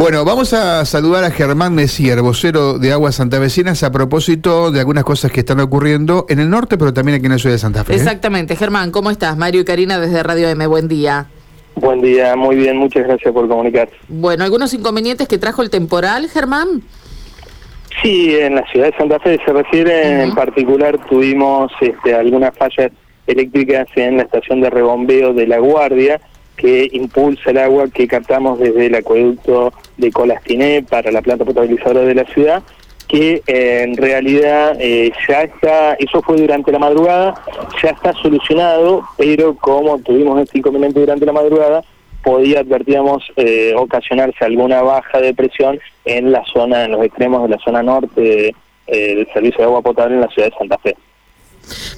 Bueno, vamos a saludar a Germán Messier, vocero de Aguas Santavecinas, a propósito de algunas cosas que están ocurriendo en el norte, pero también aquí en la ciudad de Santa Fe. ¿eh? Exactamente. Germán, ¿cómo estás? Mario y Karina desde Radio M, buen día. Buen día, muy bien, muchas gracias por comunicar. Bueno, ¿algunos inconvenientes que trajo el temporal, Germán? Sí, en la ciudad de Santa Fe se refiere, en particular tuvimos este, algunas fallas eléctricas en la estación de rebombeo de La Guardia, que impulsa el agua que captamos desde el acueducto de Colastiné para la planta potabilizadora de la ciudad, que eh, en realidad eh, ya está, eso fue durante la madrugada, ya está solucionado, pero como tuvimos este inconveniente durante la madrugada, podía, advertíamos, eh, ocasionarse alguna baja de presión en la zona, en los extremos de la zona norte del servicio de agua potable en la ciudad de Santa Fe.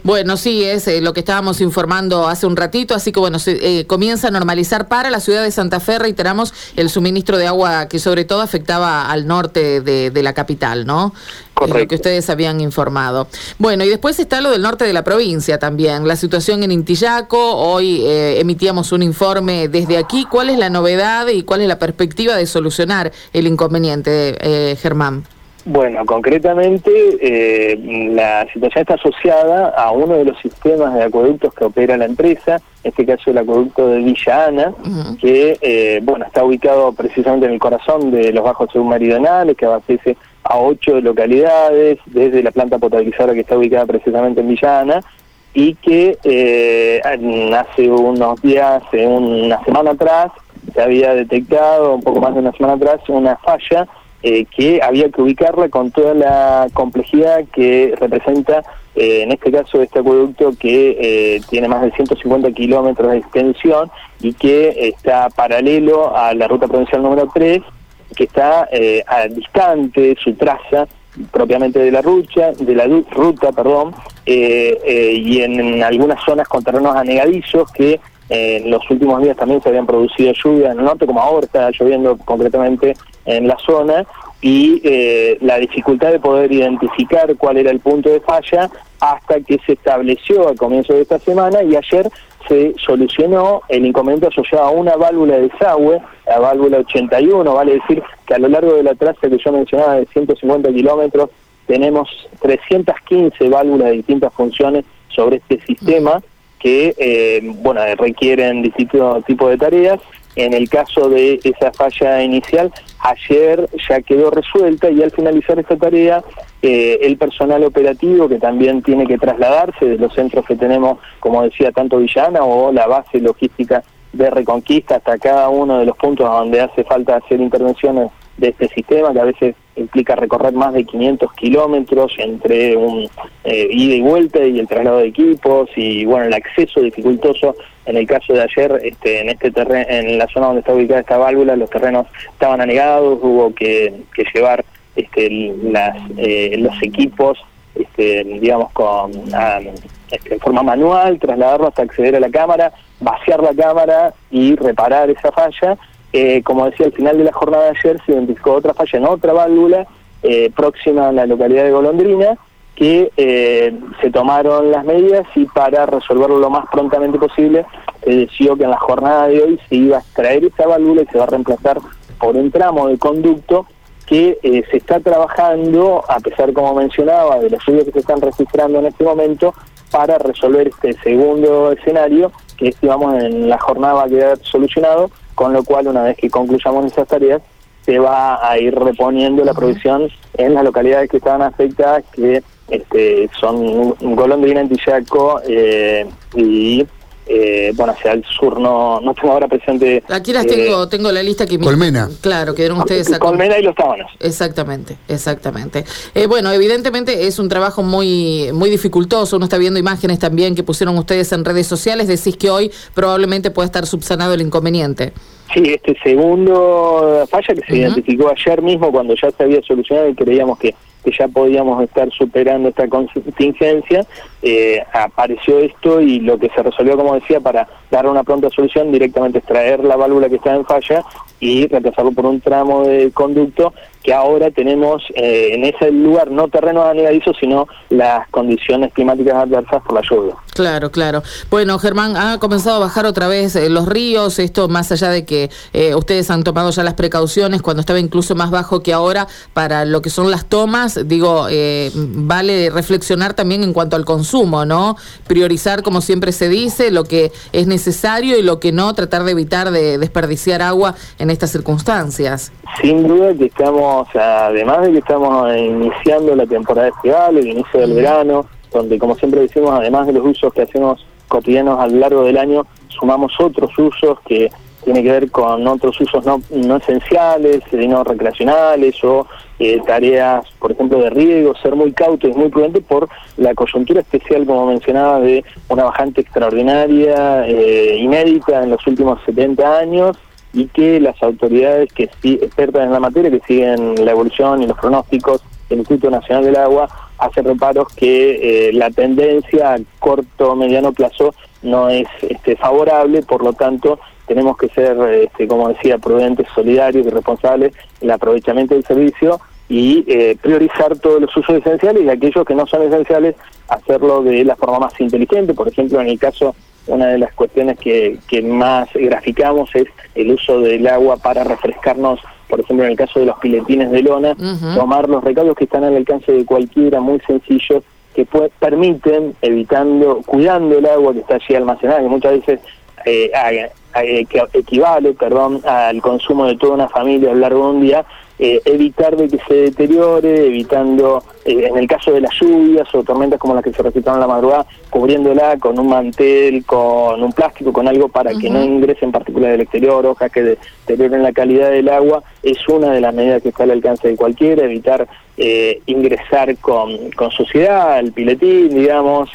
Bueno, sí, es eh, lo que estábamos informando hace un ratito, así que bueno, se eh, comienza a normalizar para la ciudad de Santa Fe, reiteramos, el suministro de agua que sobre todo afectaba al norte de, la capital, ¿no? Correcto. lo que ustedes habían informado. Bueno, y después está lo del norte de la provincia también, la situación en Intillaco, hoy eh, emitíamos un informe desde aquí, ¿cuál es la novedad y cuál es la perspectiva de solucionar el inconveniente, Germán? Bueno, concretamente eh, la situación está asociada a uno de los sistemas de acueductos que opera la empresa, en este caso el acueducto de Villa Ana, que eh, bueno está ubicado precisamente en el corazón de los bajos submeridionales, que abastece a ocho localidades, desde la planta potabilizadora que está ubicada precisamente en Villa Ana, y que eh, hace unos días, una semana atrás, se había detectado, un poco más de una semana atrás, una falla eh, que había que ubicarla con toda la complejidad que representa, eh, en este caso, este acueducto que eh, tiene más de 150 kilómetros de extensión y que está paralelo a la ruta provincial número 3, que está a distante su traza propiamente de la ruta, de la ruta, perdón, y en, algunas zonas con terrenos anegadizos que en los últimos días también se habían producido lluvias en el norte, como ahora está lloviendo concretamente en la zona, y eh, la dificultad de poder identificar cuál era el punto de falla hasta que se estableció al comienzo de esta semana y ayer se solucionó el inconveniente asociado a una válvula de desagüe, la válvula 81, vale decir que a lo largo de la traza que yo mencionaba de 150 kilómetros tenemos 315 válvulas de distintas funciones sobre este sistema que eh, bueno requieren distintos tipos de tareas. En el caso de esa falla inicial, ayer ya quedó resuelta y al finalizar esta tarea, eh, el personal operativo que también tiene que trasladarse de los centros que tenemos, como decía, tanto Villana o la base logística de Reconquista hasta cada uno de los puntos donde hace falta hacer intervenciones de este sistema, que a veces implica recorrer más de 500 kilómetros entre un eh, ida y vuelta y el traslado de equipos y bueno el acceso dificultoso. En el caso de ayer este en este terreno en la zona donde está ubicada esta válvula los terrenos estaban anegados hubo que, llevar este las eh, los equipos este digamos con este, en forma manual trasladarlo hasta acceder a la cámara vaciar la cámara y reparar esa falla eh, como decía, al final de la jornada de ayer se identificó otra falla en otra válvula eh, próxima a la localidad de Golondrina, que eh, se tomaron las medidas y para resolverlo lo más prontamente posible se decidió que en la jornada de hoy se iba a extraer esa válvula y se va a reemplazar por un tramo de conducto que se está trabajando, a pesar, como mencionaba, de las lluvias que se están registrando en este momento, para resolver este segundo escenario, que estimamos en la jornada va a quedar solucionado, con lo cual una vez que concluyamos esas tareas se va a ir reponiendo la provisión en las localidades que estaban afectadas, que este, son Golondrina, Antillaco eh, y eh, bueno, hacia el sur no, no tengo ahora presente. Aquí las tengo, eh, tengo la lista que Colmena. Claro, quedaron ustedes a Colmena y los tábanos. Exactamente, exactamente. Eh, bueno, evidentemente es un trabajo muy, muy dificultoso. Uno está viendo imágenes también que pusieron ustedes en redes sociales. Decís que hoy probablemente puede estar subsanado el inconveniente. Sí, este segundo falla que se identificó ayer mismo cuando ya se había solucionado y creíamos que, que ya podíamos estar superando esta contingencia, eh, apareció esto y lo que se resolvió, como decía, para dar una pronta solución, directamente extraer la válvula que está en falla y reemplazarlo por un tramo de conducto que ahora tenemos eh, en ese lugar no terrenos anegadizo, sino las condiciones climáticas adversas por la lluvia. Claro, claro. Bueno, Germán, ha comenzado a bajar otra vez eh, los ríos, esto más allá de que eh, ustedes han tomado ya las precauciones cuando estaba incluso más bajo que ahora para lo que son las tomas, digo, vale reflexionar también en cuanto al consumo, ¿no? Priorizar, como siempre se dice, lo que es necesario y lo que no, tratar de evitar de desperdiciar agua en estas circunstancias. Sin duda que estamos, además de que estamos iniciando la temporada estival, el inicio del verano, donde como siempre decimos, además de los usos que hacemos cotidianos a lo largo del año, sumamos otros usos que tienen que ver con otros usos no, no esenciales, no recreacionales o eh, tareas, por ejemplo, de riego, ser muy cauto y muy prudente por la coyuntura especial, como mencionaba, de una bajante extraordinaria, eh, inédita en los últimos 70 años y que las autoridades que sí expertas en la materia, que siguen la evolución y los pronósticos del Instituto Nacional del Agua, hacen reparos que eh, la tendencia a corto o mediano plazo no es este, favorable, por lo tanto tenemos que ser, este, como decía, prudentes, solidarios y responsables en el aprovechamiento del servicio y eh, priorizar todos los usos esenciales y aquellos que no son esenciales, hacerlo de la forma más inteligente. Por ejemplo, en el caso una de las cuestiones que, que más graficamos es el uso del agua para refrescarnos, por ejemplo, en el caso de los piletines de lona, tomar los recaudos que están al alcance de cualquiera, muy sencillos, que permiten, evitando, cuidando el agua que está allí almacenada, que muchas veces eh, que equivale perdón, al consumo de toda una familia a lo largo de un día, eh, evitar de que se deteriore, evitando, eh, en el caso de las lluvias o tormentas como las que se registraron la madrugada, cubriéndola con un mantel, con un plástico, con algo para que no ingrese en particular del exterior, hojas que deterioren la calidad del agua, es una de las medidas que está al alcance de cualquiera, evitar eh, ingresar con, con suciedad al piletín, digamos,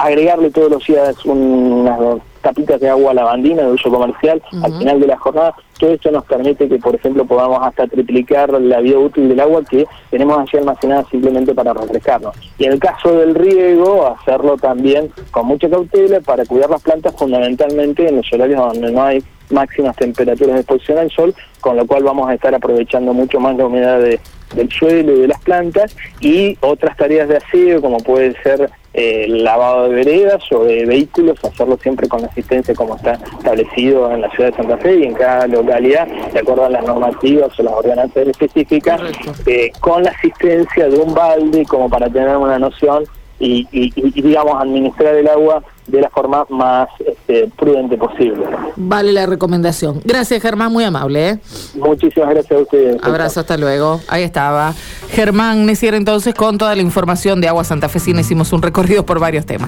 agregarle todos los días unas tapitas de agua lavandina de uso comercial al final de la jornada. Todo esto nos permite que, por ejemplo, podamos hasta triplicar la vida útil del agua que tenemos allí almacenada simplemente para refrescarnos. Y en el caso del riego, hacerlo también con mucha cautela para cuidar las plantas fundamentalmente en los horarios donde no hay máximas temperaturas de exposición al sol, con lo cual vamos a estar aprovechando mucho más la humedad del suelo y de las plantas y otras tareas de aseo como puede ser eh, lavado de veredas o de vehículos, hacerlo siempre con asistencia como está establecido en la ciudad de Santa Fe y en cada localidad, de acuerdo a las normativas o las ordenanzas específicas, eh, con la asistencia de un balde como para tener una noción y, digamos, administrar el agua de la forma más este, prudente posible. Vale la recomendación. Gracias, Germán, muy amable. ¿eh? Muchísimas gracias a ustedes. Abrazo, hasta luego. Ahí estaba. Germán Necier, entonces, con toda la información de Agua Santa Fe, hicimos un recorrido por varios temas.